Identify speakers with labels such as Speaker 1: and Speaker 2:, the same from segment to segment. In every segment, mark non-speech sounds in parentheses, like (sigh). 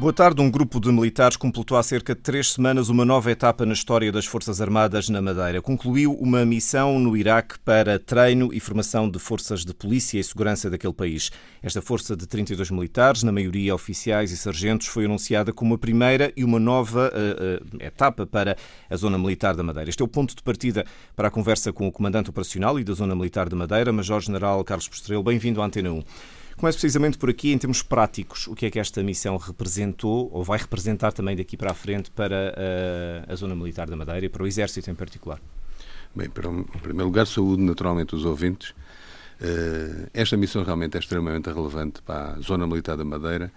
Speaker 1: Boa tarde. Um grupo de militares completou há cerca de três semanas uma nova etapa na história das Forças Armadas na Madeira. Concluiu uma missão no Iraque para treino e formação de forças de polícia e segurança daquele país. Esta força de 32 militares, na maioria oficiais e sargentos, foi anunciada como a primeira e uma nova uh, uh, etapa para a Zona Militar da Madeira. Este é o ponto de partida para a conversa com o Comandante Operacional e da Zona Militar da Madeira, Major-General Carlos Postrelo. Bem-vindo à Antena 1. Começo precisamente por aqui, em termos práticos, o que é que esta missão representou ou vai representar também daqui para a frente para a, eh, a Zona Militar da Madeira e para o Exército em particular?
Speaker 2: Bem, em primeiro lugar, saúde naturalmente os ouvintes. Eh, esta missão realmente é extremamente relevante para a Zona Militar da Madeira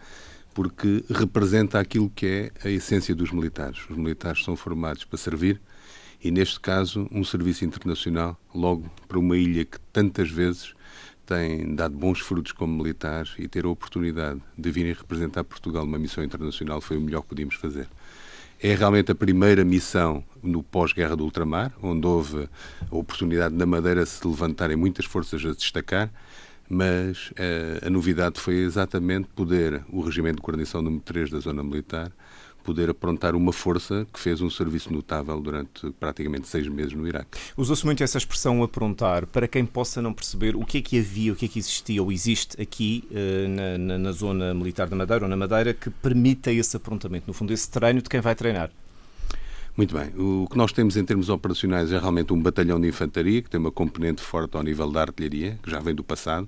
Speaker 2: porque representa aquilo que é a essência dos militares. Os militares são formados para servir e, neste caso, um serviço internacional, logo para uma ilha que tantas vezes tem dado bons frutos como militares e ter a oportunidade de virem representar Portugal numa missão internacional foi o melhor que podíamos fazer. É realmente a primeira missão no pós-guerra do ultramar, onde houve a oportunidade na Madeira se levantarem muitas forças a destacar, mas eh, a novidade foi exatamente poder o Regimento de Coordenação número 3 da Zona Militar poder aprontar uma força que fez um serviço notável durante praticamente seis meses no Iraque.
Speaker 1: Usou-se muito essa expressão aprontar, para quem possa não perceber o que é que havia, o que é que existia ou existe aqui uh, na, na, na, zona militar da Madeira ou na Madeira que permita esse aprontamento, no fundo, esse treino de quem vai treinar.
Speaker 2: Muito bem. O que nós temos em termos operacionais é realmente um batalhão de infantaria, que tem uma componente forte ao nível da artilharia, que já vem do passado,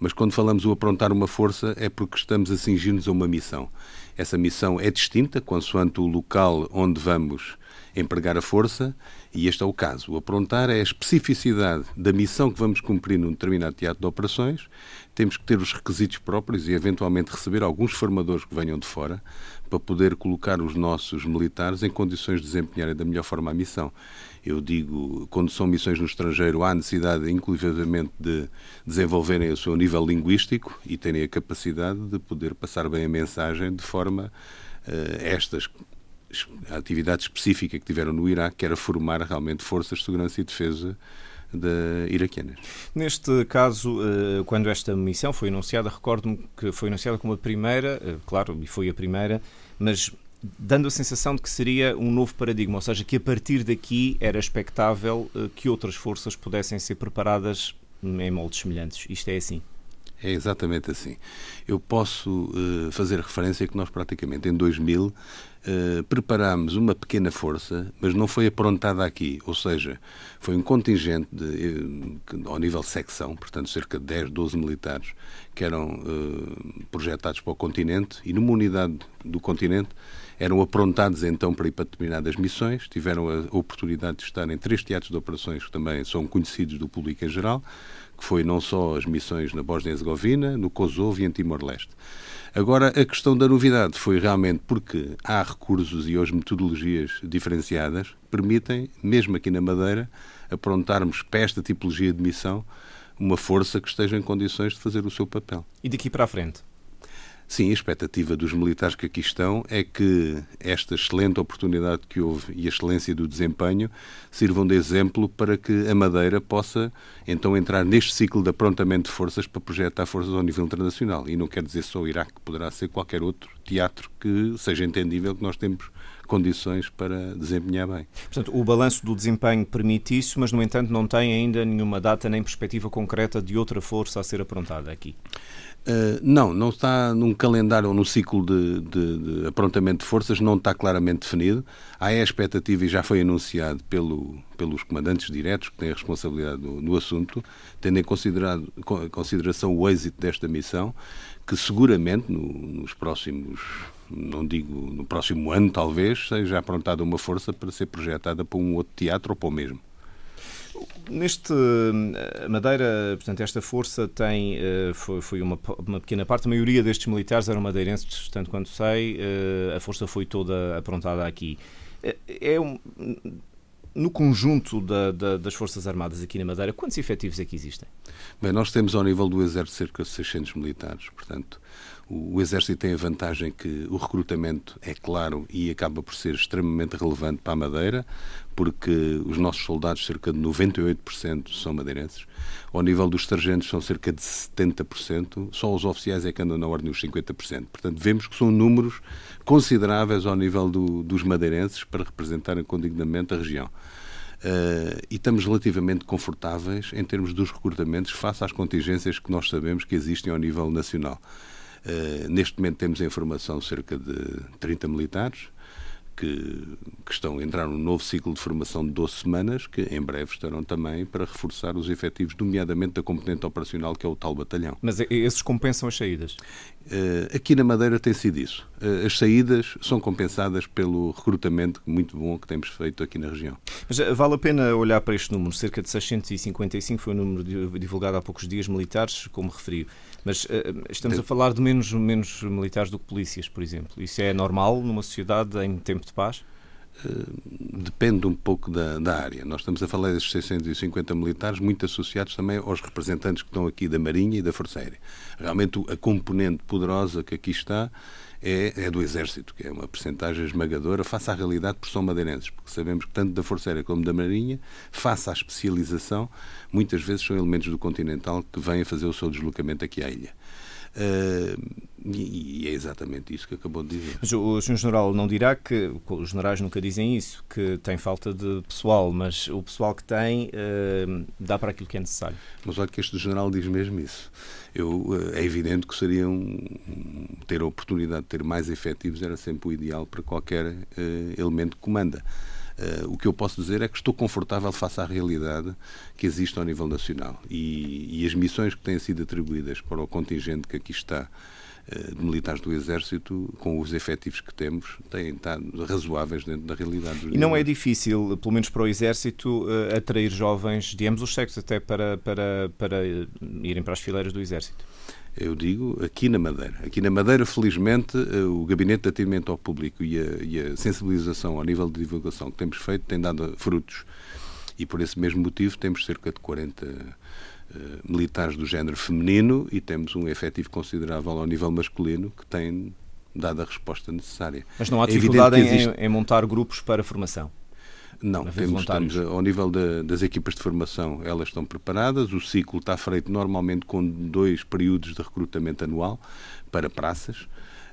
Speaker 2: mas quando falamos o aprontar uma força é porque estamos a cingir-nos a uma missão. Essa missão é distinta, consoante o local onde vamos empregar a força, e este é o caso. O aprontar é a especificidade da missão que vamos cumprir num determinado teatro de operações. Temos que ter os requisitos próprios e, eventualmente, receber alguns formadores que venham de fora para poder colocar os nossos militares em condições de desempenharem da melhor forma a missão. Eu digo, quando são missões no estrangeiro, há necessidade, inclusivamente, de desenvolverem o seu nível linguístico e terem a capacidade de poder passar bem a mensagem de forma uh, eh, estas atividade específica que tiveram no Iraque, que era formar realmente forças de segurança e defesa de iraquianas.
Speaker 1: Neste caso, eh, quando esta missão foi anunciada, recordo-me que foi anunciada como a primeira, eh, claro, e foi a primeira, mas dando a sensação de que seria um novo paradigma, ou seja, que a partir daqui era expectável eh, que outras forças pudessem ser preparadas em moldes semelhantes. Isto é assim?
Speaker 2: É exatamente assim. Eu posso uh, fazer referência que nós praticamente em 2000 uh, preparámos uma pequena força, mas não foi aprontada aqui. Ou seja, foi um contingente de, uh, ao nível secção, portanto cerca de 10, 12 militares, que eram projetados para o continente e numa unidade do continente eram aprontados então para ir para determinadas missões, tiveram a oportunidade de estar em três teatros de operações que também são conhecidos do público em geral, que foi não só as missões na Bósnia-Herzegovina, no Kosovo e em Timor-Leste. Agora, a questão da novidade foi realmente porque há recursos e hoje metodologias diferenciadas que permitem, mesmo aqui na Madeira, aprontarmos para esta tipologia de missão uma força que esteja em condições de fazer o seu papel.
Speaker 1: E daqui para a frente?
Speaker 2: Sim, a expectativa dos militares que aqui estão é que esta excelente oportunidade que houve e a excelência do desempenho sirvam de exemplo para que a Madeira possa então entrar neste ciclo de aprontamento de forças para projetar forças ao nível internacional. E não quer dizer só o Iraque, poderá ser qualquer outro teatro que seja entendível que nós temos condições para desempenhar bem.
Speaker 1: Portanto, o balanço do desempenho permite isso, mas, no entanto, não tem ainda nenhuma data nem perspectiva concreta de outra força a ser aprontada aqui.
Speaker 2: Uh, não, não está num calendário ou num ciclo de, de, de, aprontamento de forças, não está claramente definido. Há a expectativa, e já foi anunciado pelo, pelos comandantes diretos que têm a responsabilidade no assunto, tendo em considerado, consideração o êxito desta missão, que seguramente no, nos próximos, não digo no próximo ano talvez, seja aprontada uma força para ser projetada para um outro teatro ou para o mesmo.
Speaker 1: Neste Madeira, portanto, esta força tem eh, foi, uma, uma, pequena parte. A maioria destes militares eram madeirenses, tanto quanto sei. Eh, a força foi toda aprontada aqui. É um, no conjunto da, da, das Forças Armadas aqui na Madeira, quantos efetivos é que existem?
Speaker 2: Bem, nós temos ao nível do Exército cerca de 600 militares, portanto, o, Exército tem a vantagem que o recrutamento é claro e acaba por ser extremamente relevante para a Madeira, porque os nossos soldados, cerca de 98%, são madeirenses. Ao nível dos sargentos, são cerca de 70%. Só os oficiais é que andam na ordem dos 50%. Portanto, vemos que são números consideráveis ao nível do, dos madeirenses para representarem com dignamente a região. Uh, e estamos relativamente confortáveis em termos dos recrutamentos face às contingências que nós sabemos que existem ao nível nacional. Uh, neste momento temos a informação de cerca de 30 militares, que, que, estão a entrar num novo ciclo de formação de 12 semanas, que em breve estarão também para reforçar os efetivos, nomeadamente da componente operacional, que é o tal batalhão.
Speaker 1: Mas esses compensam as saídas?
Speaker 2: Uh, aqui na Madeira tem sido isso. Uh, as saídas são compensadas pelo recrutamento muito bom que temos feito aqui na região.
Speaker 1: Mas uh, vale a pena olhar para este número. Cerca de 655 foi o número divulgado há poucos dias, militares, como referiu. Mas estamos a falar de menos, menos militares do que polícias, por exemplo. Isso é normal numa sociedade em tempo de paz?
Speaker 2: Depende um pouco da, da, área. Nós estamos a falar desses 650 militares, muito associados também aos representantes que estão aqui da Marinha e da Força Aérea. Realmente, a componente poderosa que aqui está é, é do Exército, que é uma percentagem esmagadora, face à realidade, por são madeirenses, porque sabemos que tanto da Força Aérea como da Marinha, face à especialização, muitas vezes são elementos do Continental que vêm a fazer o seu deslocamento aqui à ilha. Uh, e, é exatamente isso que acabou de dizer.
Speaker 1: Mas o Sr. General não dirá que, os generais nunca dizem isso, que tem falta de pessoal, mas o pessoal que tem uh, dá para aquilo que é necessário.
Speaker 2: Mas olha que este General diz mesmo isso. Eu, é evidente que seria um, ter a oportunidade de ter mais efetivos era sempre o ideal para qualquer uh, elemento que comanda. Uh, o que eu posso dizer é que estou confortável face à realidade que existe ao nível nacional e, e as missões que têm sido atribuídas para o contingente que aqui está uh, de militares do Exército, com os efetivos que temos, têm estado razoáveis dentro da realidade.
Speaker 1: E não é difícil, pelo menos para o Exército, uh, atrair jovens de ambos os sexos até para, para, para irem para as fileiras do Exército?
Speaker 2: Eu digo, aqui na Madeira. Aqui na Madeira, felizmente, eh, o Gabinete de Atendimento ao Público e a, e a sensibilização ao nível de divulgação que temos feito tem dado frutos. E por esse mesmo motivo temos cerca de 40 uh, eh, militares do género feminino e temos um efetivo considerável ao nível masculino que tem dado a resposta necessária.
Speaker 1: Mas não há é dificuldade é em, em montar grupos para formação?
Speaker 2: Não, temos, estamos ao nível das equipas de formação, elas estão preparadas. O ciclo está feito normalmente com dois períodos de recrutamento anual para praças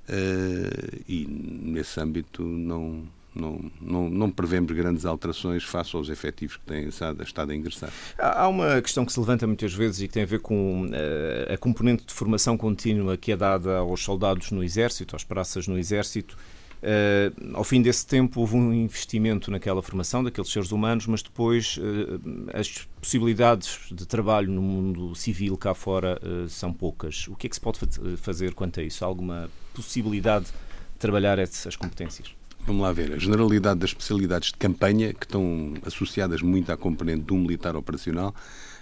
Speaker 2: uh, e nesse âmbito não, não, não, não, prevemos grandes alterações face aos efetivos que têm estado a ingressar.
Speaker 1: Há uma questão que se levanta muitas vezes e que tem a ver com uh, a componente de formação contínua que é dada aos soldados no Exército, às praças no Exército. Uh, ao fim desse tempo houve um investimento naquela formação daqueles seres humanos, mas depois uh, as possibilidades de trabalho no mundo civil cá fora uh, são poucas. O que é que se pode fazer quanto a isso? Há alguma possibilidade de trabalhar essas competências?
Speaker 2: Vamos lá ver. A generalidade das especialidades de campanha, que estão associadas muito à componente do militar operacional,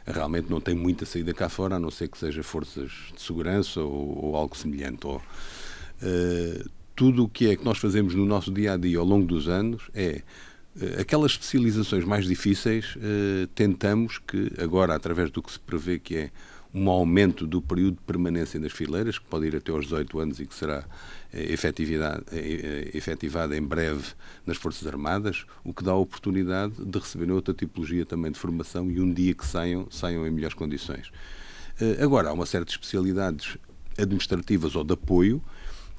Speaker 2: realmente não tem muita saída cá fora, a não ser que seja forças de segurança ou, ou algo semelhante. Ou, uh, tudo o que é que nós fazemos no nosso dia a dia ao longo dos anos é eh, aquelas especializações mais difíceis, eh, tentamos que, agora, através do que se prevê que é um aumento do período de permanência nas fileiras, que pode ir até aos 18 anos e que será eh, efetivada em breve nas Forças Armadas, o que dá a oportunidade de receberem outra tipologia também de formação e um dia que saiam, saiam em melhores condições. Agora, há uma série de especialidades administrativas ou de apoio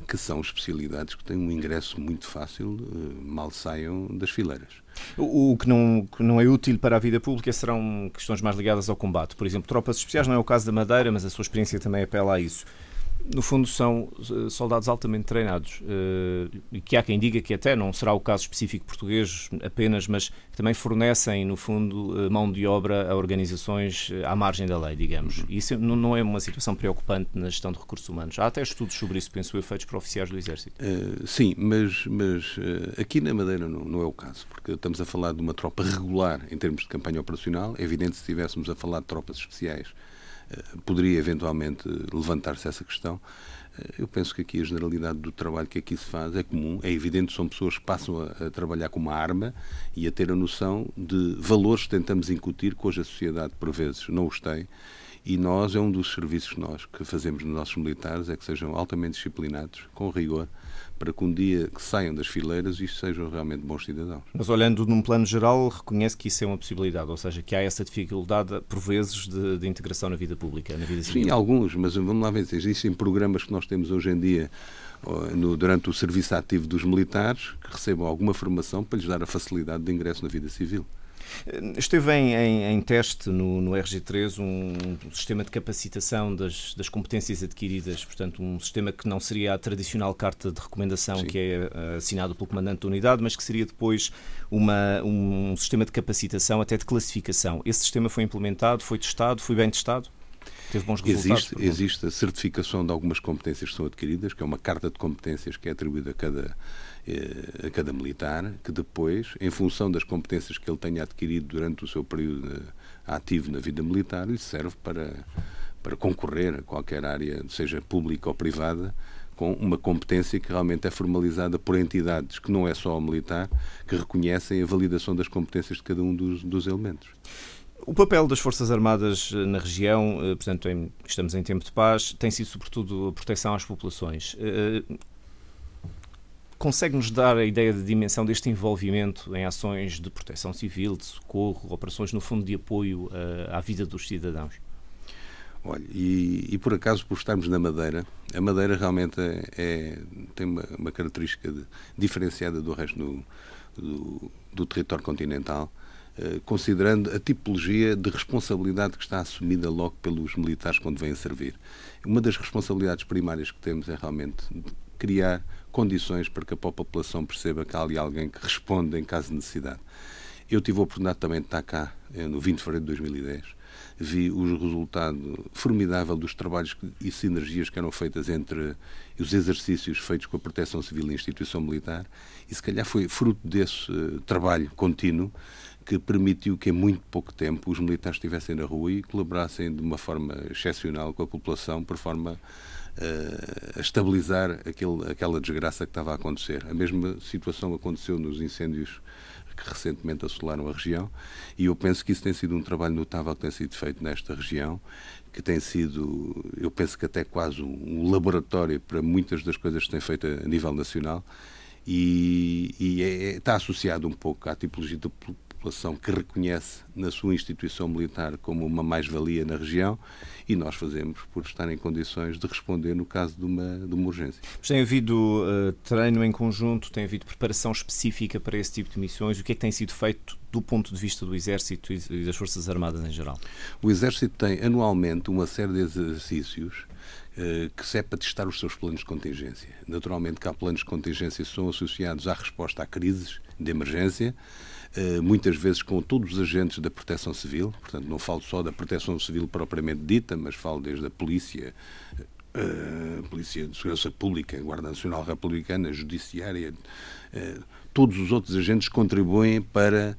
Speaker 2: que são especialidades que têm um ingresso muito fácil, eh, mal saiam das fileiras.
Speaker 1: O, que, não, que não é útil para a vida pública serão questões mais ligadas ao combate. Por exemplo, tropas especiais não é o caso da Madeira, mas a sua experiência também apela a isso no fundo, são eh, soldados altamente treinados. Eh, e que há quem diga que até não será o caso específico português apenas, mas que também fornecem, no fundo, eh, mão de obra a organizações à margem da lei, digamos. E isso não é uma situação preocupante na gestão de recursos humanos. Há até estudos sobre isso, penso eu, feitos para oficiais do Exército.
Speaker 2: Uh, sim, mas, mas aqui na Madeira não, não, é o caso, porque estamos a falar de uma tropa regular em termos de campanha operacional. É evidente se estivéssemos a falar de tropas especiais poderia eventualmente levantar-se essa questão. eu penso que aqui a generalidade do trabalho que aqui se faz é comum. É evidente, são pessoas que passam a, a trabalhar com uma arma e a ter a noção de valores que tentamos incutir, que hoje a sociedade, por vezes, não os tem. E nós, é um dos serviços que nós que fazemos nos nossos militares, é que sejam altamente disciplinados, com rigor, para que um dia que saiam das fileiras isto sejam realmente bons cidadãos.
Speaker 1: Mas olhando num plano geral, reconhece que isso é uma possibilidade, ou seja, que há essa dificuldade, por vezes, de, de integração na vida pública, na vida civil?
Speaker 2: Sim, alguns, mas vamos lá ver, existem programas que nós temos hoje em dia no, durante o serviço ativo dos militares que recebam alguma formação para lhes dar a facilidade de ingresso na vida civil.
Speaker 1: Esteve em, em, em teste no, no, RG3 um, um, sistema de capacitação das, das, competências adquiridas, portanto, um sistema que não seria a tradicional carta de recomendação Sim. que é uh, assinado pelo comandante da unidade, mas que seria depois uma, um sistema de capacitação, até de classificação. Esse sistema foi implementado, foi testado, foi bem testado? Teve bons resultados?
Speaker 2: Existe, existe a certificação de algumas competências que são adquiridas, que é uma carta de competências que é atribuída a cada eh, a cada militar, que depois, em função das competências que ele tenha adquirido durante o seu período eh, ativo na vida militar, lhe serve para, para concorrer a qualquer área, seja pública ou privada, com uma competência que realmente é formalizada por entidades que não é só o militar, que reconhecem a validação das competências de cada um dos, dos elementos.
Speaker 1: O papel das Forças Armadas eh, na região, portanto, estamos em tempo de paz, tem sido sobretudo a proteção às populações. Consegue-nos dar a ideia de dimensão deste envolvimento em ações de proteção civil, de socorro, operações no fundo de apoio uh, à vida dos cidadãos?
Speaker 2: Olha, e, e, por acaso, por estarmos na Madeira, a Madeira realmente é, é tem uma, uma, característica de, diferenciada do resto do, do, do território continental, considerando a tipologia de responsabilidade que está assumida logo pelos militares quando vêm servir. Uma das responsabilidades primárias que temos é realmente criar condições para que a população perceba que há ali alguém que responde em caso de necessidade. Eu tive a oportunidade também de estar cá eh, no 20 de fevereiro de 2010. Vi o resultado formidável dos trabalhos e sinergias que eram feitas entre os exercícios feitos com a Proteção Civil e a Instituição Militar e, se calhar, foi fruto desse uh, trabalho contínuo que permitiu que, em muito pouco tempo, os militares estivessem na rua e colaborassem de uma forma excepcional com a população, por forma a estabilizar aquele, aquela desgraça que estava a acontecer. A mesma situação aconteceu nos incêndios que recentemente assolaram a região e eu penso que isso tem sido um trabalho notável que tem sido feito nesta região, que tem sido, eu penso que até quase um laboratório para muitas das coisas que tem feito a nível nacional e, e é, é está associado um pouco à tipologia da população que reconhece na sua instituição militar como uma mais-valia na região e nós fazemos por estar em condições de responder no caso de uma, de uma urgência.
Speaker 1: Mas tem havido uh, treino em conjunto, tem havido preparação específica para esse tipo de missões? O que é que tem sido feito do ponto de vista do Exército e das Forças Armadas em geral?
Speaker 2: O Exército tem anualmente uma série de exercícios eh, que serve para testar os seus planos de contingência. Naturalmente que há planos de contingência que são associados à resposta a crises de emergência, muitas vezes com todos os agentes da proteção civil, portanto não falo só da proteção civil propriamente dita, mas falo desde a polícia, a eh, Polícia de Segurança Pública, a Guarda Nacional Republicana, a Judiciária, eh, todos os outros agentes contribuem para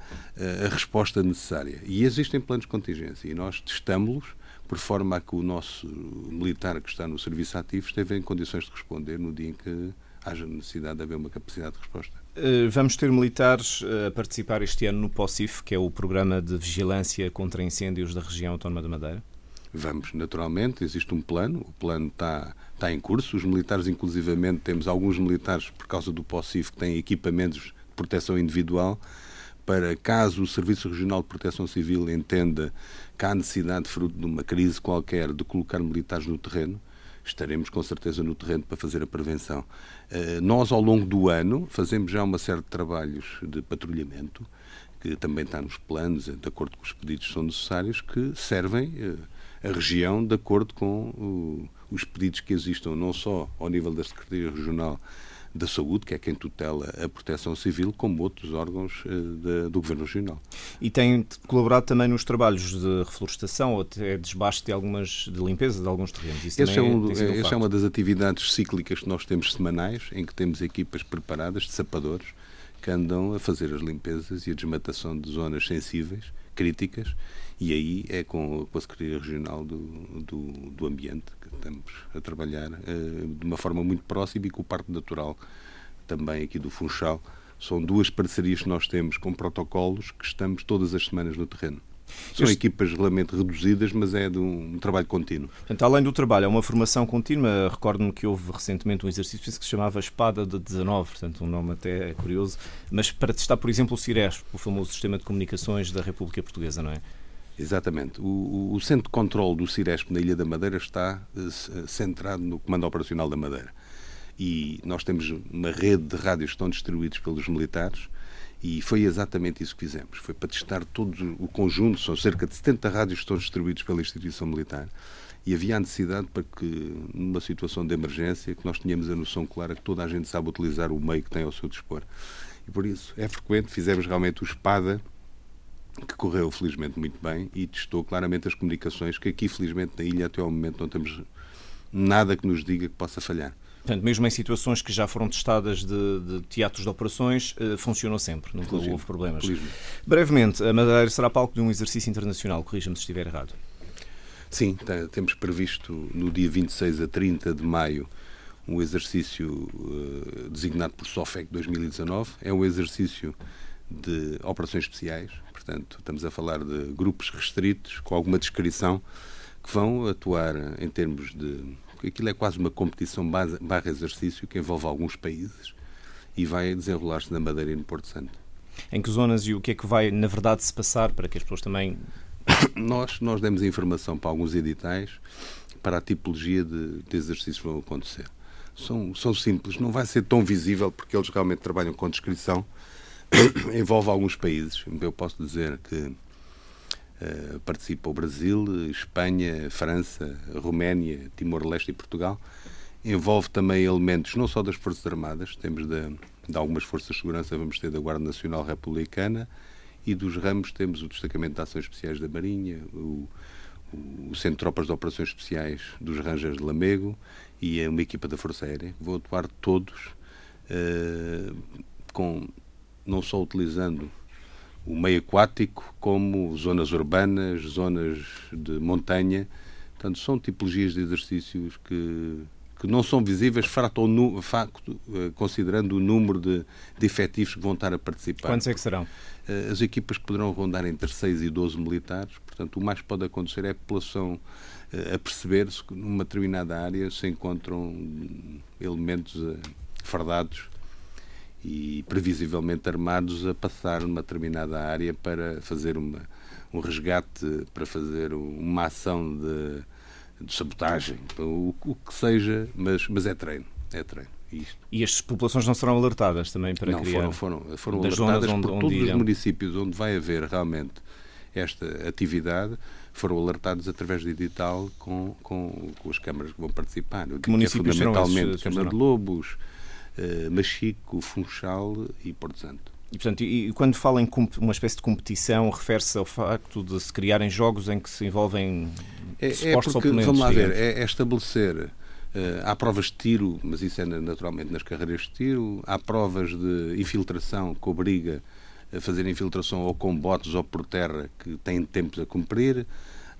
Speaker 2: a resposta necessária. E existem planos de contingência e nós testamos-los por forma a que o nosso militar que está no serviço ativo esteve em condições de responder no dia em que haja necessidade de haver uma capacidade de resposta.
Speaker 1: Eh, vamos ter militares eh, a participar este ano no POSIF, que é o Programa de Vigilância contra Incêndios da Região Autónoma da Madeira?
Speaker 2: Vamos, naturalmente, existe um plano, o plano está, está em curso, os militares, inclusivamente, temos alguns militares, por causa do POSIF, que têm equipamentos de proteção individual, para caso o Serviço Regional de Proteção Civil entenda que há necessidade, fruto de uma crise qualquer, de colocar militares no terreno, estaremos com certeza no terreno para fazer a prevenção. Eh, nós, ao longo do ano, fazemos já uma série de trabalhos de patrulhamento, que também está nos planos, de acordo com os pedidos que são necessários, que servem eh, a região de acordo com os pedidos que existam, não só ao nível da Secretaria Regional da Saúde, que é quem tutela a proteção civil, como outros órgãos uh, de, do Governo Regional.
Speaker 1: E tem colaborado também nos trabalhos de reflorestação ou até desbaste de algumas de limpeza de alguns terrenos.
Speaker 2: Isso esse é, um, essa é uma das atividades cíclicas que nós temos semanais, em que temos equipas preparadas de sapadores que andam a fazer as limpezas e a desmatação de zonas sensíveis críticas e aí é com, com a Secretaria Regional do, do, do, Ambiente que estamos a trabalhar uh, de uma forma muito próxima e com o Parque Natural também aqui do Funchal. São duas parcerias que nós temos com protocolos que estamos todas as semanas no terreno. São este... equipas regularmente reduzidas, mas é de um, trabalho contínuo.
Speaker 1: Portanto, além do trabalho, é uma formação contínua. Recordo-me que houve recentemente um exercício que se chamava Espada de 19, portanto, um nome até é curioso, mas para testar, por exemplo, o CIRES, o famoso Sistema de Comunicações da República Portuguesa, não é?
Speaker 2: Exatamente. O, o, centro de controle do Ciresp na Ilha da Madeira está uh, centrado no Comando Operacional da Madeira. E nós temos uma rede de rádios que estão distribuídos pelos militares e foi exatamente isso que fizemos. Foi para testar todo o conjunto, são cerca de 70 rádios que estão distribuídos pela instituição militar. E havia a necessidade para que, numa situação de emergência, que nós tenhamos a noção clara que toda a gente sabe utilizar o meio que tem ao seu dispor. E por isso é frequente, fizemos realmente o espada, que correu felizmente muito bem e testou claramente as comunicações, que aqui, felizmente, na ilha, até ao momento, não temos nada que nos diga que possa falhar.
Speaker 1: Portanto, mesmo em situações que já foram testadas de, de teatros de operações, uh, funcionou sempre, nunca Felizmente. houve problemas.
Speaker 2: Felizmente.
Speaker 1: Brevemente, a Madeira será palco de um exercício internacional, corrija-me se estiver errado.
Speaker 2: Sim, temos previsto no dia 26 a 30 de maio um exercício uh, designado por SOFEC 2019. É um exercício de operações especiais, portanto, estamos a falar de grupos restritos, com alguma descrição, que vão atuar em termos de aquilo é quase uma competição barra exercício que envolve alguns países e vai desenrolar-se na Madeira e no Porto Santo.
Speaker 1: Em que zonas e o que é que vai, na verdade, se passar para que as pessoas também. (coughs)
Speaker 2: nós, nós demos informação para alguns editais para a tipologia de, de exercícios que vão acontecer. São, são simples, não vai ser tão visível porque eles realmente trabalham com descrição. (coughs) Envolve alguns países. Eu posso dizer que eh, participa o Brasil, Espanha, França, Roménia, Timor-Leste e Portugal. Envolve também elementos não só das Forças Armadas, temos de, de algumas Forças de Segurança, vamos ter da Guarda Nacional Republicana e dos ramos temos o Destacamento de Ações Especiais da Marinha, o, o Centro de Tropas de Operações Especiais dos Rangers de Lamego e uma equipa da Força Aérea. Vão atuar todos uh, com não só utilizando o meio aquático, como zonas urbanas, zonas de montanha. Portanto, são tipologias de exercícios que, que não são visíveis facto, facto, eh, considerando o número de, de efetivos que vão estar a participar.
Speaker 1: Quantos é que serão?
Speaker 2: Eh, as equipas poderão rondar entre 6 e 12 militares, portanto, o mais que pode acontecer é a população eh, a perceber-se que numa determinada área se encontram elementos fardados e previsivelmente armados a passar numa determinada área para fazer uma, um resgate, para fazer uma ação de, de sabotagem, o, o, que seja, mas, mas é treino. É treino.
Speaker 1: Isto. E as populações não serão alertadas também para
Speaker 2: não,
Speaker 1: criar?
Speaker 2: Não, foram, foram, foram alertadas onde, por onde todos irão. os municípios onde vai haver realmente esta atividade foram alertados através de edital com, com, com as câmaras que vão participar.
Speaker 1: Que, que é fundamentalmente
Speaker 2: Câmara de Lobos, Machico, Funchal e Porto Santo.
Speaker 1: E, portanto, e, e quando fala em uma espécie de competição, refere-se ao facto de se criarem jogos em que se envolvem
Speaker 2: é, é porque, Vamos lá ver, é, é estabelecer. Uh, há provas de tiro, mas isso é naturalmente nas carreiras de tiro. Há provas de infiltração que obriga a fazer infiltração ou com botes ou por terra que têm tempos a cumprir.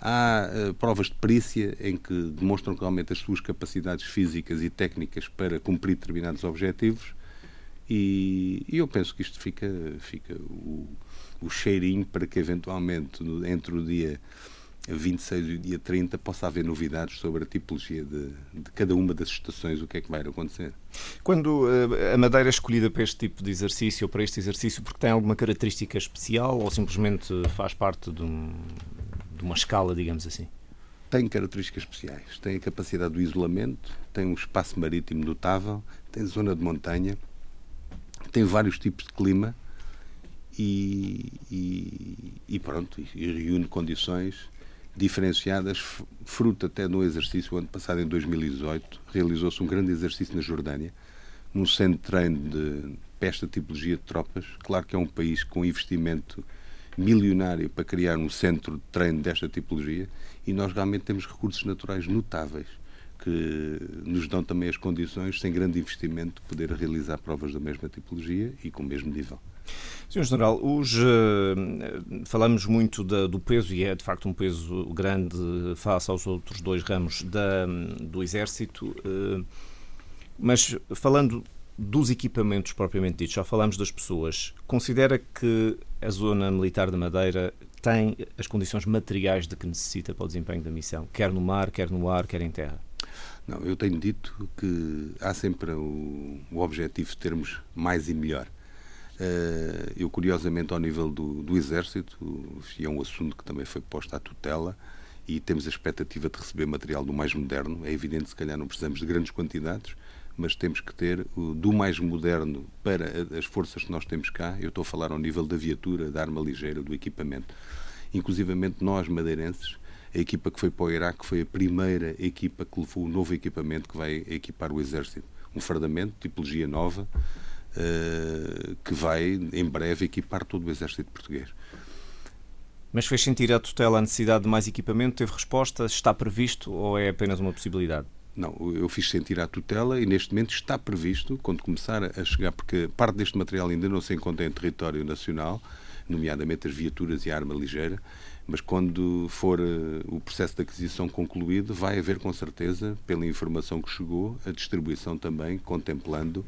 Speaker 2: Há uh, provas de perícia em que demonstram realmente as suas capacidades físicas e técnicas para cumprir determinados objetivos e, e eu penso que isto fica, fica o, o cheirinho para que eventualmente no, entre o dia 26 e o dia 30 possa haver novidades sobre a tipologia de, de, cada uma das estações, o que é que vai acontecer.
Speaker 1: Quando uh, a madeira é escolhida para este tipo de exercício ou para este exercício, porque tem alguma característica especial ou simplesmente faz parte de um, de uma escala, digamos assim?
Speaker 2: Tem características especiais. Tem a capacidade do isolamento, tem um espaço marítimo notável, tem zona de montanha, tem vários tipos de clima e, e, e pronto, e reúne condições diferenciadas, fruto até de um exercício, o ano passado, em 2018, realizou-se um grande exercício na Jordânia, num centro de treino de, para esta tipologia de tropas. Claro que é um país com investimento milionário para criar um centro de treino desta tipologia e nós realmente temos recursos naturais notáveis que nos dão também as condições, sem grande investimento, de poder realizar provas da mesma tipologia e com o mesmo nível.
Speaker 1: Sr. General, os, uh, falamos muito da, do peso, e é de facto um peso grande face aos outros dois ramos da, do Exército, uh, mas falando dos equipamentos propriamente ditos, já falamos das pessoas, considera que a zona militar da Madeira tem as condições materiais de que necessita para o desempenho da missão, quer no mar, quer no ar, quer em terra?
Speaker 2: Não, eu tenho dito que há sempre o, o objetivo de termos mais e melhor. Uh, eu, curiosamente, ao nível do, do Exército, e é um assunto que também foi posto à tutela, e temos a expectativa de receber material do mais moderno. É evidente, se calhar, não precisamos de grandes quantidades, mas temos que ter do mais moderno para as forças que nós temos cá. Eu estou a falar ao nível da viatura, da arma ligeira, do equipamento. Inclusivamente nós, madeirenses, a equipa que foi para o Iraque foi a primeira equipa que levou o novo equipamento que vai equipar o Exército. Um fardamento, tipologia nova, uh, que vai em breve equipar todo o Exército português.
Speaker 1: Mas fez sentir a tutela a necessidade de mais equipamento? Teve resposta? Está previsto ou é apenas uma possibilidade?
Speaker 2: Não, eu fiz sentir a tutela e neste momento está previsto, quando começar a chegar, porque parte deste material ainda não se encontra em território nacional, nomeadamente as viaturas e a arma ligeira, mas quando for uh, o processo de aquisição concluído, vai haver com certeza, pela informação que chegou, a distribuição também contemplando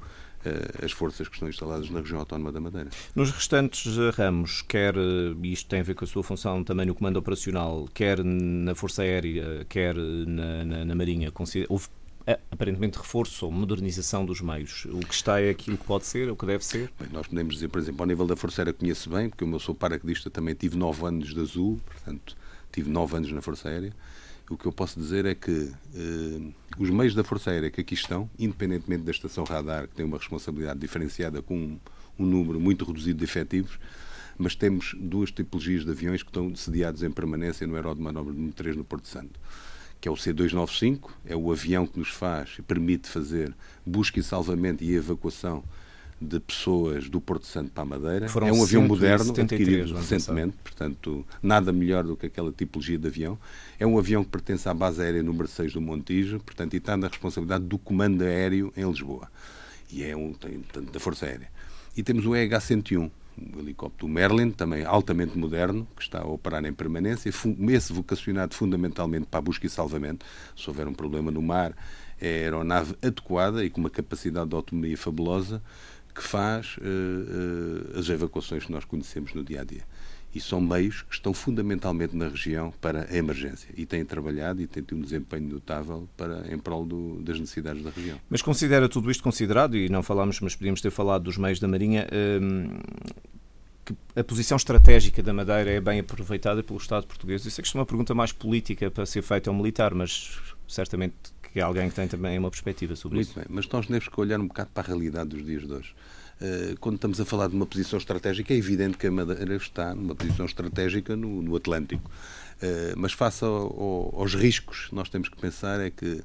Speaker 2: as forças que estão instaladas na região autónoma da Madeira.
Speaker 1: Nos restantes eh, ramos, quer, e isto tem a ver com a sua função também no comando operacional, quer na Força Aérea, quer na, na, na Marinha, houve é, aparentemente reforço ou modernização dos meios. O que está é aquilo que pode ser, o que deve ser?
Speaker 2: Bem, nós podemos dizer, por exemplo, ao nível da Força Aérea conheço bem, porque eu sou paraquedista também tive nove anos de azul, portanto tive nove anos na Força Aérea. O que eu posso dizer é que eh, os meios da Força Aérea que aqui estão, independentemente da estação radar, que tem uma responsabilidade diferenciada com um, um número muito reduzido de efetivos, mas temos duas tipologias de aviões que estão sediados em permanência no Aeródromo de Manobra número 3 no Porto Santo que é o C-295, é o avião que nos faz e permite fazer busca e salvamento e evacuação de pessoas do Porto Santo para a Madeira.
Speaker 1: Foram é
Speaker 2: um avião
Speaker 1: moderno,
Speaker 2: adquirido recentemente, portanto, nada melhor do que aquela tipologia de avião. É um avião que pertence à base aérea número 6 do Montijo, portanto, e está na responsabilidade do comando aéreo em Lisboa. E é um, tem, portanto, da Força Aérea. E temos o EH-101, o helicóptero Merlin, também altamente moderno, que está a operar em permanência, esse vocacionado fundamentalmente para a busca e salvamento. Se houver um problema no mar, é a aeronave adequada e com uma capacidade de autonomia fabulosa que faz uh, uh, as evacuações que nós conhecemos no dia a dia. E são meios que estão fundamentalmente na região para a emergência e têm trabalhado e têm tido um desempenho notável para, em prol do, das necessidades da região.
Speaker 1: Mas considera tudo isto considerado, e não falámos, mas podíamos ter falado dos meios da Marinha, hum, que a posição estratégica da Madeira é bem aproveitada pelo Estado português? Isso é que é uma pergunta mais política para ser feita ao militar, mas certamente que é alguém que tem também uma perspectiva sobre
Speaker 2: Muito
Speaker 1: isso.
Speaker 2: Bem, mas nós temos que olhar um bocado para a realidade dos dias de hoje. Uh, quando estamos a falar de uma posição estratégica, é evidente que a Madeira está numa posição estratégica no, no Atlântico. Uh, mas face ao, ao, aos riscos, nós temos que pensar é que uh,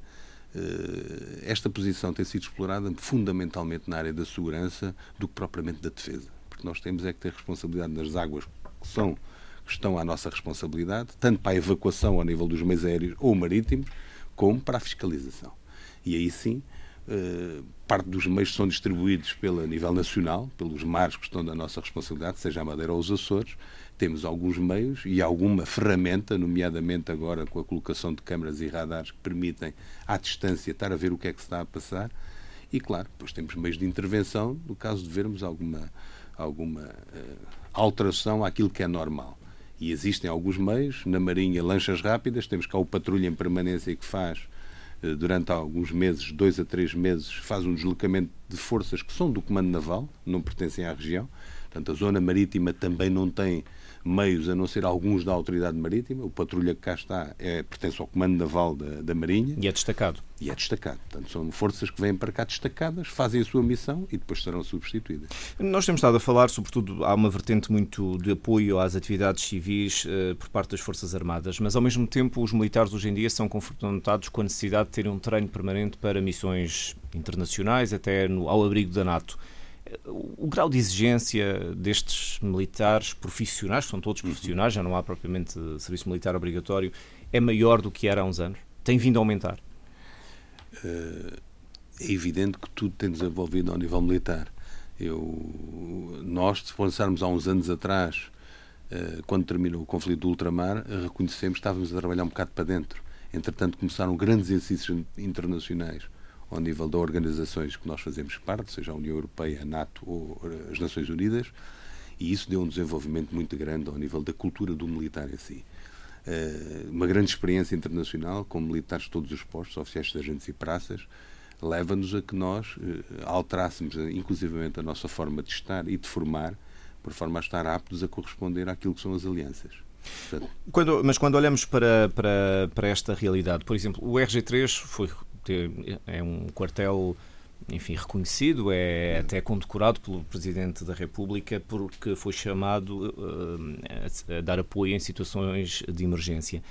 Speaker 2: esta posição tem sido explorada fundamentalmente na área da segurança do que propriamente da defesa que nós temos é que ter responsabilidade nas águas que são que estão à nossa responsabilidade, tanto para a evacuação ao nível dos meios aéreos ou marítimos, como para a fiscalização. E aí sim, eh, parte dos meios são distribuídos pelo nível nacional, pelos mares que estão da nossa responsabilidade, seja a Madeira ou os Açores. Temos alguns meios e alguma ferramenta, nomeadamente agora com a colocação de câmaras e radares que permitem, à distância, estar a ver o que é que está a passar. E, claro, depois temos meios de intervenção, no caso de vermos alguma alguma uh, alteração àquilo que é normal. E existem alguns meios, na Marinha, lanchas rápidas, temos cá o patrulha em permanência que faz, uh, durante alguns meses, dois a três meses, faz um deslocamento de forças que são do Comando Naval, não pertencem à região. Portanto, a zona marítima também não tem meios, a não ser alguns da Autoridade Marítima. O patrulha que cá está é, pertence ao Comando Naval da, da Marinha.
Speaker 1: E é destacado.
Speaker 2: E é destacado. Portanto, são forças que vêm para cá destacadas, fazem a sua missão e depois serão substituídas.
Speaker 1: Nós temos estado a falar, sobretudo, há uma vertente muito de apoio às atividades civis uh, por parte das Forças Armadas, mas ao mesmo tempo os militares hoje em dia são confrontados com a necessidade de terem um treino permanente para missões internacionais, até no, ao abrigo da NATO o grau de exigência destes militares profissionais, são todos profissionais, já não há propriamente serviço militar obrigatório, é maior do que era há uns anos? Tem vindo a aumentar?
Speaker 2: é evidente que tudo tem desenvolvido ao nível militar. Eu, nós, se pensarmos há uns anos atrás, quando terminou o conflito do ultramar, reconhecemos que estávamos a trabalhar um bocado para dentro. Entretanto, começaram grandes exercícios internacionais ao nível das organizações que nós fazemos parte, seja a União Europeia, a NATO ou as Nações Unidas, e isso deu um desenvolvimento muito grande ao nível da cultura do militar em si. Eh, uma grande experiência internacional, com militares de todos os postos, oficiais, sargentos e praças, leva-nos a que nós eh, alterássemos, eh, inclusivamente, a nossa forma de estar e de formar, por forma a estar aptos a corresponder àquilo que são as alianças.
Speaker 1: Quando, mas quando olhamos para, para, para esta realidade, por exemplo, o RG3 foi é um quartel enfim, reconhecido, é até condecorado pelo Presidente da República porque foi chamado uh, a dar apoio em situações de emergência.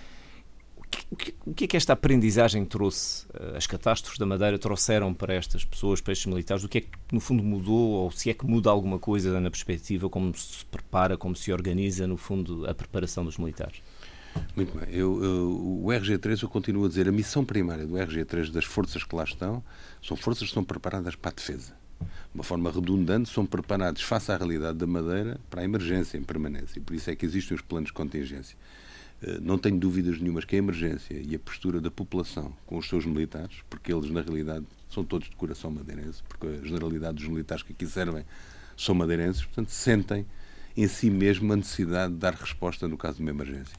Speaker 1: O que, o que é que esta aprendizagem trouxe? Uh, as catástrofes da Madeira trouxeram para estas pessoas, para estes militares? O que é que, no fundo, mudou? Ou se é que muda alguma coisa na perspectiva, como se prepara, como se organiza, no fundo, a preparação dos militares?
Speaker 2: Muito bem. Eu, eu, o RG3, eu continuo a dizer, a missão primária do RG3, das forças que lá estão, são forças que são preparadas para a defesa. De uma forma redundante, são preparados face à realidade da Madeira para a emergência em permanência. E por isso é que existem os planos de contingência. Eh, não tenho dúvidas nenhumas que a emergência e a postura da população com os seus militares, porque eles, na realidade, são todos de coração madeirense, porque a generalidade dos militares que aqui servem são madeirenses, portanto, sentem em si mesmo a necessidade de dar resposta no caso de uma emergência.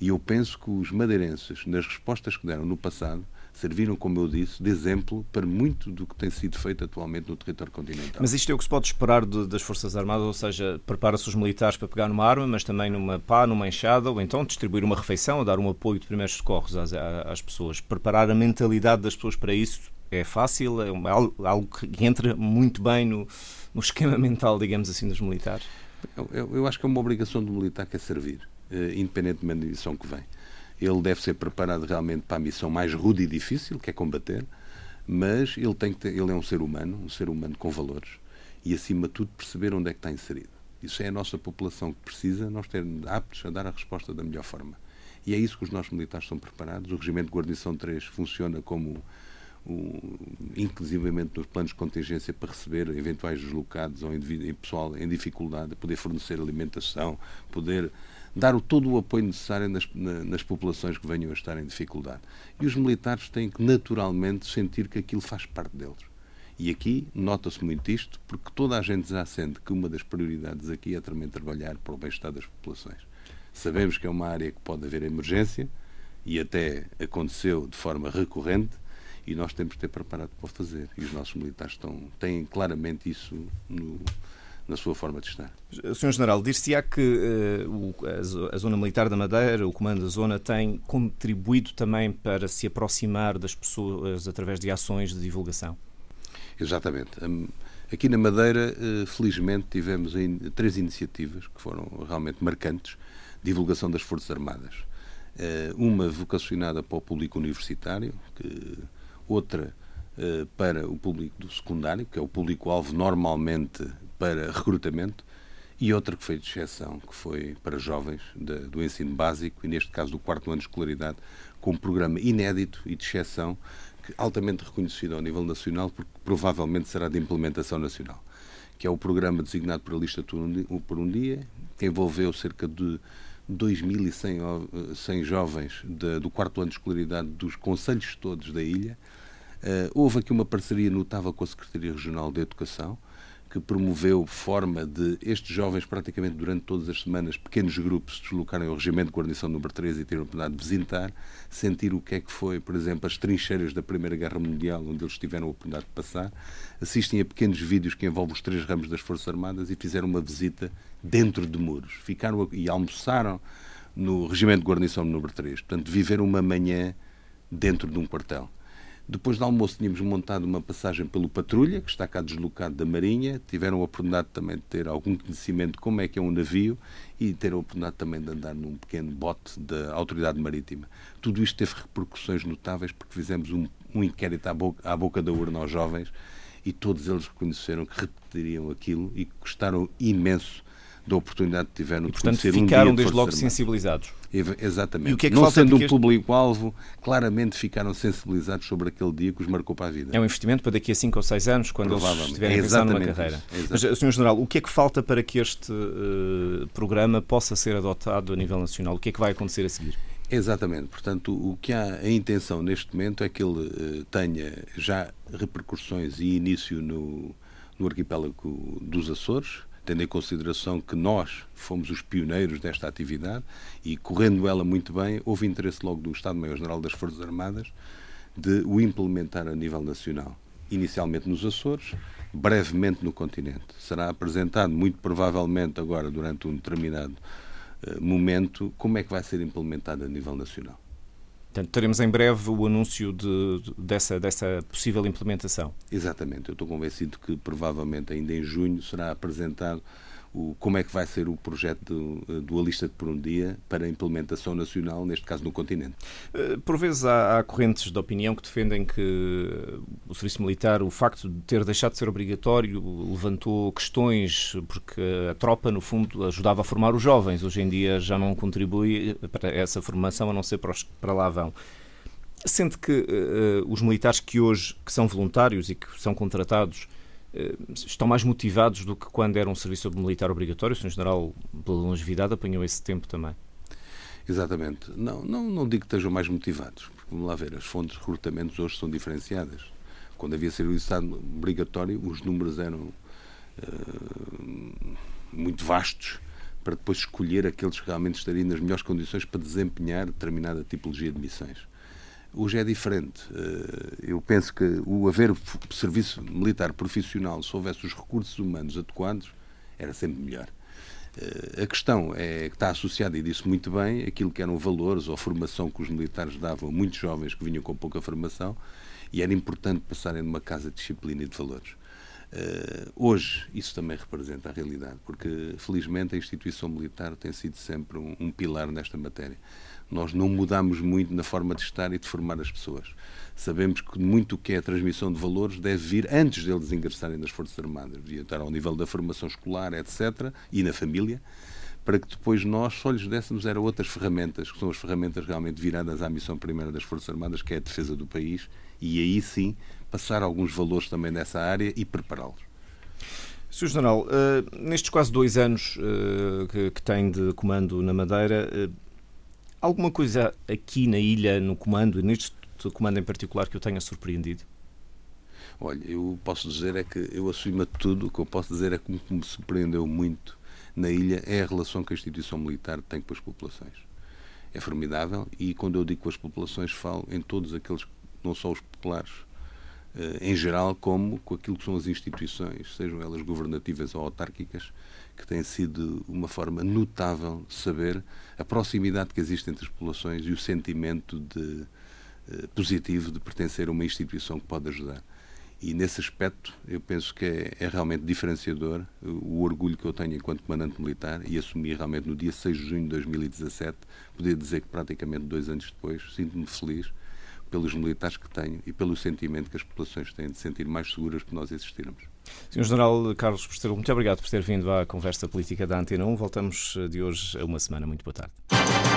Speaker 2: E eu penso que os madeirenses, nas respostas que deram no passado, serviram, como eu disse, de exemplo para muito do que tem sido feito atualmente no território continental.
Speaker 1: Mas isto é o que se pode esperar de, das Forças Armadas, ou seja, prepara-se os militares para pegar numa arma, mas também numa pá, numa enxada, ou então distribuir uma refeição, ou dar um apoio de primeiros socorros às, às pessoas. Preparar a mentalidade das pessoas para isso é fácil, é algo que entra muito bem no, no esquema (laughs) mental, digamos assim, dos militares.
Speaker 2: Eu, eu, eu acho que é uma obrigação do militar que é servir. Eh, independentemente da missão que vem. Ele deve ser preparado realmente para a missão mais rude e difícil, que é combater, mas ele, tem que ter, ele é um ser humano, um ser humano com valores, e acima de tudo perceber onde é que está inserido. Isso é a nossa população que precisa, nós termos aptos a dar a resposta da melhor forma. E é isso que os nossos militares estão preparados. O Regimento de Guarnição 3 funciona como inclusivamente nos planos de contingência para receber eventuais deslocados ou pessoal em dificuldade, poder fornecer alimentação, poder dar o, todo o apoio necessário nas, nas populações que venham a estar em dificuldade. E os militares têm que naturalmente sentir que aquilo faz parte deles. E aqui nota-se muito isto, porque toda a gente já sente que uma das prioridades aqui é também trabalhar para o bem-estar das populações. Sabemos que é uma área que pode haver emergência, e até aconteceu de forma recorrente, e nós temos de ter preparado para fazer. E os nossos militares estão, têm claramente isso no, na sua forma de estar.
Speaker 1: Sr. General, dir-se-á que uh, a Zona Militar da Madeira, o Comando da Zona, tem contribuído também para se aproximar das pessoas através de ações de divulgação?
Speaker 2: Exatamente. Aqui na Madeira, uh, felizmente, tivemos três iniciativas que foram realmente marcantes. Divulgação das Forças Armadas. Uh, uma vocacionada para o público universitário, que outra para o público do secundário, que é o público-alvo normalmente para recrutamento, e outra que foi de exceção, que foi para jovens de, do ensino básico, e neste caso do quarto ano de escolaridade, com um programa inédito e de exceção, que, altamente reconhecido ao nível nacional, porque provavelmente será de implementação nacional, que é o programa designado por a lista por um dia, que envolveu cerca de 2.100 jovens de, do quarto ano de escolaridade dos conselhos todos da ilha, houve aqui uma parceria notável com a Secretaria Regional de Educação, que promoveu forma de estes jovens, praticamente durante todas as semanas, pequenos grupos, se deslocarem ao Regimento de Guarnição número 3 e terem a oportunidade de visitar, sentir o que é que foi, por exemplo, as trincheiras da Primeira Guerra Mundial, onde eles tiveram a oportunidade de passar, assistem a pequenos vídeos que envolvem os três ramos das Forças Armadas e fizeram uma visita dentro de muros. Ficaram e almoçaram no Regimento de Guarnição número 3. Portanto, viveram uma manhã dentro de um quartel. Depois do almoço tínhamos montado uma passagem pelo Patrulha, que está cá deslocado da Marinha. Tiveram a oportunidade também de ter algum conhecimento de como é que é um navio e ter a oportunidade também de andar num pequeno bote da Autoridade Marítima. Tudo isto teve repercussões notáveis porque fizemos um, um inquérito à boca, à boca da urna aos jovens e todos eles reconheceram que repetiriam aquilo e gostaram imenso da oportunidade que tiveram
Speaker 1: e, portanto,
Speaker 2: de
Speaker 1: conhecer ficaram um desde logo sensibilizados.
Speaker 2: Exatamente. E o que é que Não sendo um este... público-alvo, claramente ficaram sensibilizados sobre aquele dia que os marcou para a vida.
Speaker 1: É um investimento para daqui a 5 ou 6 anos, quando eles estiverem é pensando numa carreira. Mas, Sr. General, o que é que falta para que este uh, programa possa ser adotado a nível nacional? O que é que vai acontecer a seguir?
Speaker 2: Exatamente. Portanto, o que há a intenção neste momento é que ele uh, tenha já repercussões e início no, no arquipélago dos Açores, tendo em consideração que nós fomos os pioneiros desta atividade e, correndo ela muito bem, houve interesse logo do Estado-Maior-General das Forças Armadas de o implementar a nível nacional. Inicialmente nos Açores, brevemente no continente. Será apresentado, muito provavelmente agora, durante um determinado uh, momento, como é que vai ser implementado a nível nacional.
Speaker 1: Portanto, teremos em breve o anúncio de, de, dessa, dessa possível implementação.
Speaker 2: Exatamente. Eu estou convencido que provavelmente ainda em junho será apresentado o, como é que vai ser o projeto eh, dualista de por um dia para a implementação nacional, neste caso no continente.
Speaker 1: Eh, por vezes há, há, correntes de opinião que defendem que o serviço militar, o facto de ter deixado de ser obrigatório, levantou questões, porque a tropa, no fundo, ajudava a formar os jovens. Hoje em dia já não contribui para essa formação, a não ser para, os, para lá vão. Sente que uh, os militares que hoje que são voluntários e que são contratados eh, estão mais motivados do que quando era um serviço militar obrigatório. O Sr. General, pela longevidade, apanhou esse tempo também.
Speaker 2: Exatamente. Não, não, não digo que estejam mais motivados, porque vamos lá ver, as fontes de recrutamento hoje são diferenciadas. Quando havia serviço obrigatório, os números eram uh, muito vastos para depois escolher aqueles que realmente estariam nas melhores condições para desempenhar determinada tipologia de missões. Hoje é diferente. Eh, eu penso que o haver serviço militar profissional, se houvesse os recursos humanos adequados, era sempre melhor. Eh, a questão é que está associada, e disse muito bem, aquilo que eram valores ou formação que os militares davam a muitos jovens que vinham com pouca formação, e era importante passarem numa casa de disciplina e de valores. Uh, hoje isso também representa a realidade, porque felizmente a instituição militar tem sido sempre um, um pilar nesta matéria. Nós não mudamos muito na forma de estar e de formar as pessoas. Sabemos que muito o que é a transmissão de valores deve vir antes deles ingressarem nas Forças Armadas, devia estar ao nível da formação escolar, etc., e na família, para que depois nós só lhes dessemos era outras ferramentas, que são as ferramentas realmente viradas à missão primeira das Forças Armadas, que é a defesa do país, e aí sim passar alguns valores também nessa área e prepará-los.
Speaker 1: Sr. General, uh, nestes quase dois anos uh, que, tem de comando na Madeira, uh, alguma coisa aqui na ilha, no comando, neste comando em particular, que eu tenha surpreendido?
Speaker 2: Olha, eu posso dizer é que eu, acima de tudo, o que eu posso dizer é que o que me surpreendeu muito na ilha é a relação que a instituição militar tem com as populações. É formidável e quando eu digo com as populações falo em todos aqueles, não só os populares, eh, em geral, como com aquilo que são as instituições, sejam elas governativas ou autárquicas, que tem sido uma forma notável de saber a proximidade que existe entre as populações e o sentimento de, eh, positivo de pertencer a uma instituição que pode ajudar. E nesse aspecto, eu penso que é, é, realmente diferenciador o orgulho que eu tenho enquanto comandante militar e assumi realmente no dia 6 de junho de 2017, poder dizer que praticamente dois anos depois, sinto-me feliz pelos militares que tenho e pelo sentimento que as populações têm de sentir mais seguras por nós existirmos.
Speaker 1: Sr. General Carlos Postelo, muito obrigado por ter vindo à conversa política da Antena 1. Voltamos de hoje a uma semana. Muito boa tarde.